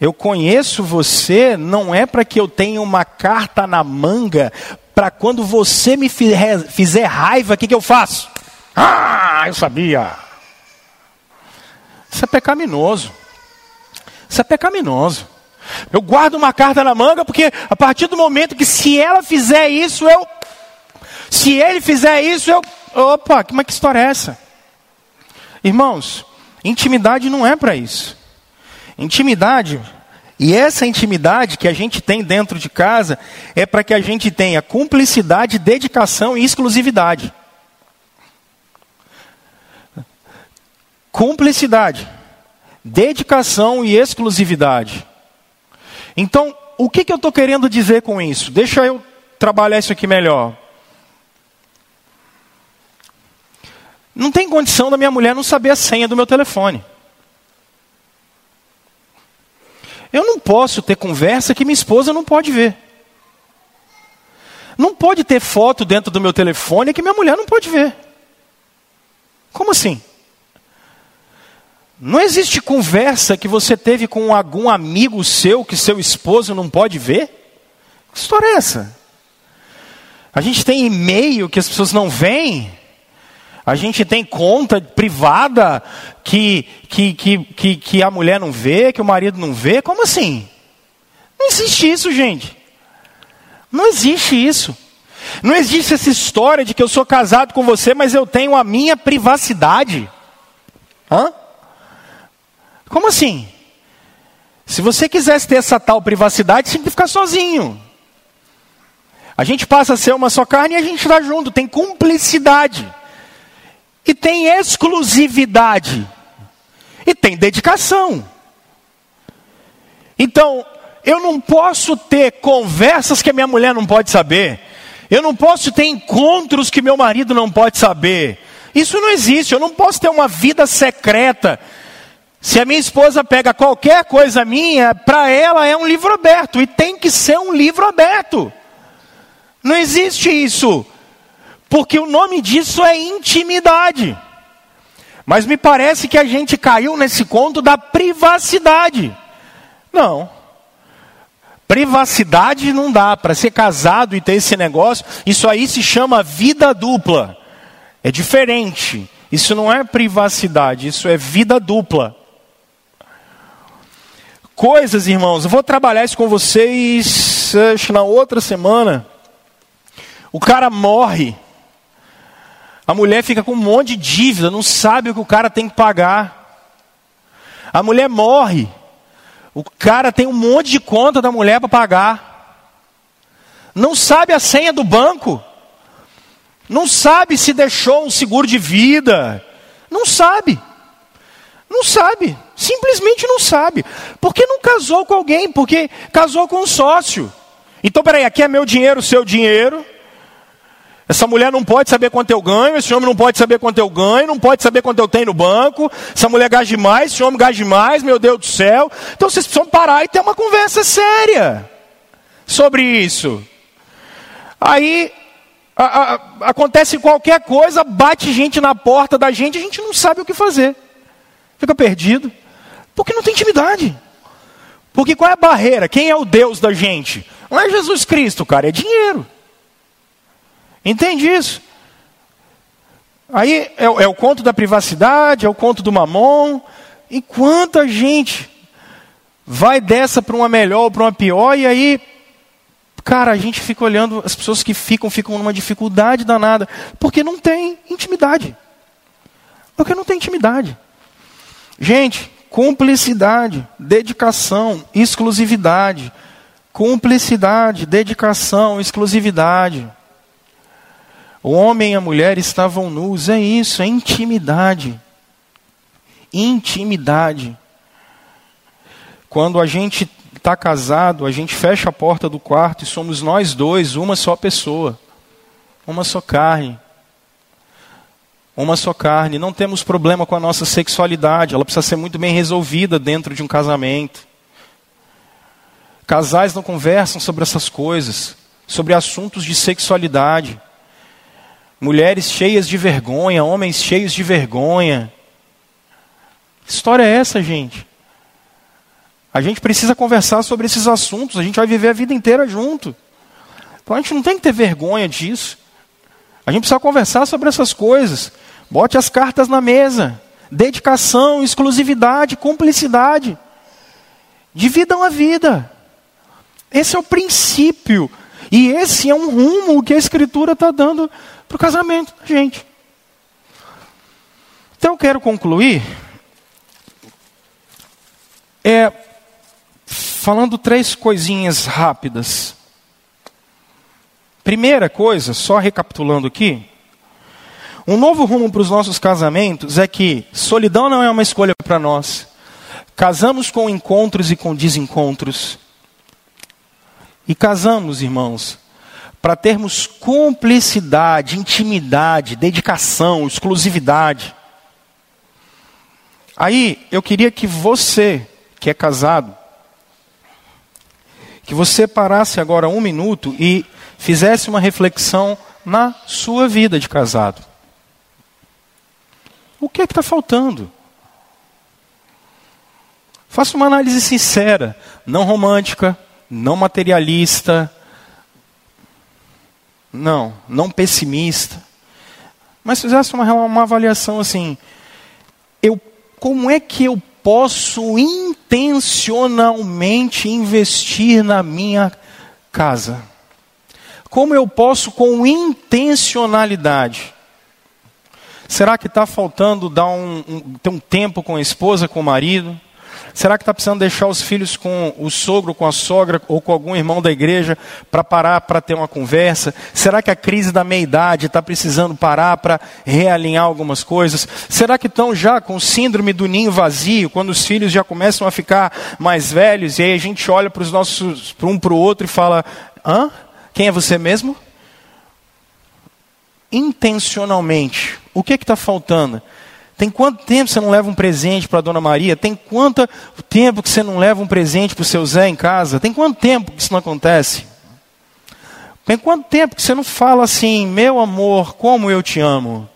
Eu conheço você, não é para que eu tenha uma carta na manga, para quando você me fizer raiva, o que, que eu faço? Ah, eu sabia. Isso é pecaminoso. Isso é pecaminoso. Eu guardo uma carta na manga porque a partir do momento que se ela fizer isso, eu. Se ele fizer isso, eu. Opa, como é que história é essa? Irmãos, intimidade não é para isso. Intimidade, e essa intimidade que a gente tem dentro de casa, é para que a gente tenha cumplicidade, dedicação e exclusividade. Cumplicidade, dedicação e exclusividade. Então, o que, que eu estou querendo dizer com isso? Deixa eu trabalhar isso aqui melhor. Não tem condição da minha mulher não saber a senha do meu telefone. Eu não posso ter conversa que minha esposa não pode ver. Não pode ter foto dentro do meu telefone que minha mulher não pode ver. Como assim? Não existe conversa que você teve com algum amigo seu que seu esposo não pode ver? Que história é essa? A gente tem e-mail que as pessoas não veem? A gente tem conta privada que, que, que, que, que a mulher não vê, que o marido não vê? Como assim? Não existe isso, gente. Não existe isso. Não existe essa história de que eu sou casado com você, mas eu tenho a minha privacidade. Hã? Como assim? Se você quisesse ter essa tal privacidade, você tem que ficar sozinho. A gente passa a ser uma só carne e a gente está junto, tem cumplicidade. E tem exclusividade. E tem dedicação. Então, eu não posso ter conversas que a minha mulher não pode saber. Eu não posso ter encontros que meu marido não pode saber. Isso não existe. Eu não posso ter uma vida secreta. Se a minha esposa pega qualquer coisa minha, para ela é um livro aberto. E tem que ser um livro aberto. Não existe isso. Porque o nome disso é intimidade. Mas me parece que a gente caiu nesse conto da privacidade. Não. Privacidade não dá para ser casado e ter esse negócio. Isso aí se chama vida dupla. É diferente. Isso não é privacidade, isso é vida dupla. Coisas, irmãos, eu vou trabalhar isso com vocês acho, na outra semana. O cara morre a mulher fica com um monte de dívida, não sabe o que o cara tem que pagar. A mulher morre. O cara tem um monte de conta da mulher para pagar. Não sabe a senha do banco. Não sabe se deixou um seguro de vida. Não sabe. Não sabe. Simplesmente não sabe. Porque não casou com alguém, porque casou com um sócio. Então, peraí, aqui é meu dinheiro, seu dinheiro. Essa mulher não pode saber quanto eu ganho, esse homem não pode saber quanto eu ganho, não pode saber quanto eu tenho no banco. Essa mulher gasta mais, esse homem gasta mais, meu Deus do céu. Então vocês precisam parar e ter uma conversa séria sobre isso. Aí a, a, acontece qualquer coisa, bate gente na porta da gente, a gente não sabe o que fazer. Fica perdido. Porque não tem intimidade. Porque qual é a barreira? Quem é o Deus da gente? Não é Jesus Cristo, cara, é dinheiro. Entende isso? Aí é, é, o conto da privacidade, é o conto do mamon. E quanta gente vai dessa para uma melhor ou para uma pior, e aí, cara, a gente fica olhando, as pessoas que ficam, ficam numa dificuldade danada, porque não tem intimidade. Porque não tem intimidade. Gente, cumplicidade, dedicação, exclusividade. Cumplicidade, dedicação, exclusividade. O homem e a mulher estavam nus, é isso, é intimidade. Intimidade. Quando a gente está casado, a gente fecha a porta do quarto e somos nós dois, uma só pessoa, uma só carne. Uma só carne. Não temos problema com a nossa sexualidade, ela precisa ser muito bem resolvida dentro de um casamento. Casais não conversam sobre essas coisas, sobre assuntos de sexualidade. Mulheres cheias de vergonha, homens cheios de vergonha. Que história é essa, gente? A gente precisa conversar sobre esses assuntos, a gente vai viver a vida inteira junto. Então a gente não tem que ter vergonha disso. A gente precisa conversar sobre essas coisas. Bote as cartas na mesa. Dedicação, exclusividade, cumplicidade. Dividam a vida. Esse é o princípio. E esse é um rumo que a Escritura está dando para o casamento da gente. Então eu quero concluir é, falando três coisinhas rápidas. Primeira coisa, só recapitulando aqui, um novo rumo para os nossos casamentos é que solidão não é uma escolha para nós. Casamos com encontros e com desencontros. E casamos, irmãos, para termos cumplicidade, intimidade, dedicação, exclusividade. Aí eu queria que você, que é casado, que você parasse agora um minuto e fizesse uma reflexão na sua vida de casado. O que é que está faltando? Faça uma análise sincera, não romântica, não materialista, não, não pessimista. Mas fizesse uma, uma avaliação assim: eu, como é que eu posso intencionalmente investir na minha casa? Como eu posso, com intencionalidade? Será que está faltando dar um, um, ter um tempo com a esposa, com o marido? Será que está precisando deixar os filhos com o sogro, com a sogra ou com algum irmão da igreja para parar para ter uma conversa? Será que a crise da meia-idade está precisando parar para realinhar algumas coisas? Será que estão já com síndrome do ninho vazio, quando os filhos já começam a ficar mais velhos e aí a gente olha para os nossos, para um para o outro e fala: hã? Quem é você mesmo? Intencionalmente, o que está faltando? Tem quanto tempo você não leva um presente para a Dona Maria? Tem quanto tempo que você não leva um presente para o seu Zé em casa? Tem quanto tempo que isso não acontece? Tem quanto tempo que você não fala assim, meu amor, como eu te amo?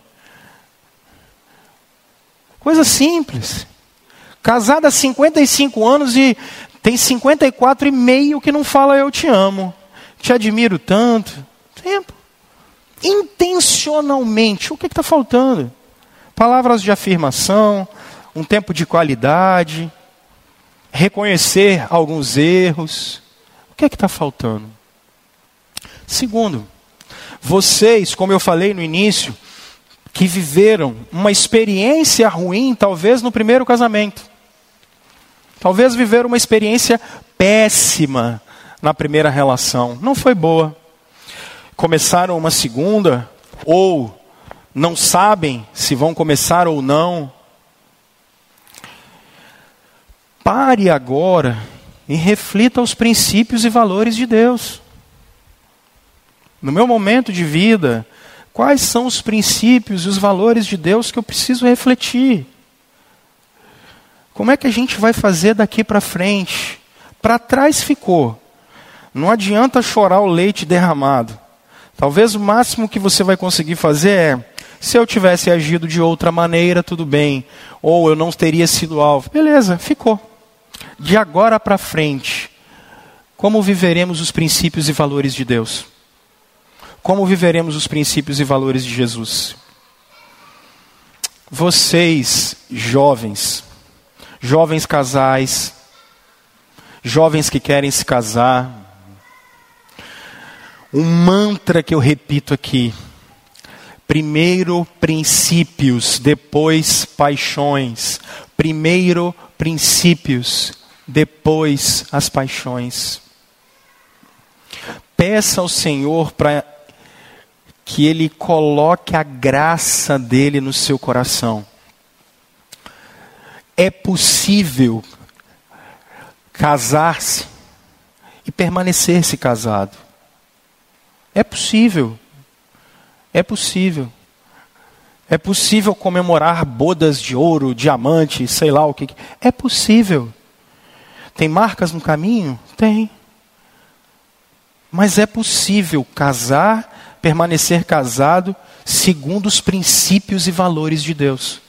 Coisa simples. Casada há 55 anos e tem 54 e meio que não fala eu te amo te admiro tanto. Tempo. Intencionalmente, o que está faltando? Palavras de afirmação, um tempo de qualidade, reconhecer alguns erros. O que é que está faltando? Segundo, vocês, como eu falei no início, que viveram uma experiência ruim, talvez no primeiro casamento. Talvez viveram uma experiência péssima na primeira relação. Não foi boa. Começaram uma segunda, ou não sabem se vão começar ou não. Pare agora e reflita os princípios e valores de Deus. No meu momento de vida, quais são os princípios e os valores de Deus que eu preciso refletir? Como é que a gente vai fazer daqui para frente? Para trás ficou. Não adianta chorar o leite derramado. Talvez o máximo que você vai conseguir fazer é: se eu tivesse agido de outra maneira, tudo bem. Ou eu não teria sido alvo. Beleza, ficou. De agora para frente, como viveremos os princípios e valores de Deus? Como viveremos os princípios e valores de Jesus? Vocês, jovens, jovens casais, jovens que querem se casar, um mantra que eu repito aqui. Primeiro princípios, depois paixões. Primeiro princípios, depois as paixões. Peça ao Senhor para que Ele coloque a graça dele no seu coração. É possível casar-se e permanecer-se casado. É possível. É possível. É possível comemorar bodas de ouro, diamante, sei lá o que. É possível. Tem marcas no caminho? Tem. Mas é possível casar, permanecer casado, segundo os princípios e valores de Deus.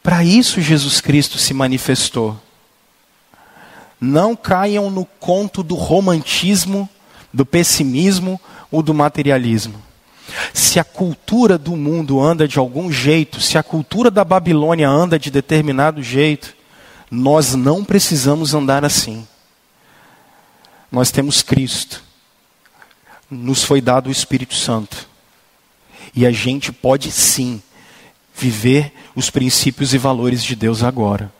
Para isso Jesus Cristo se manifestou. Não caiam no conto do romantismo, do pessimismo ou do materialismo. Se a cultura do mundo anda de algum jeito, se a cultura da Babilônia anda de determinado jeito, nós não precisamos andar assim. Nós temos Cristo. Nos foi dado o Espírito Santo. E a gente pode sim viver os princípios e valores de Deus agora.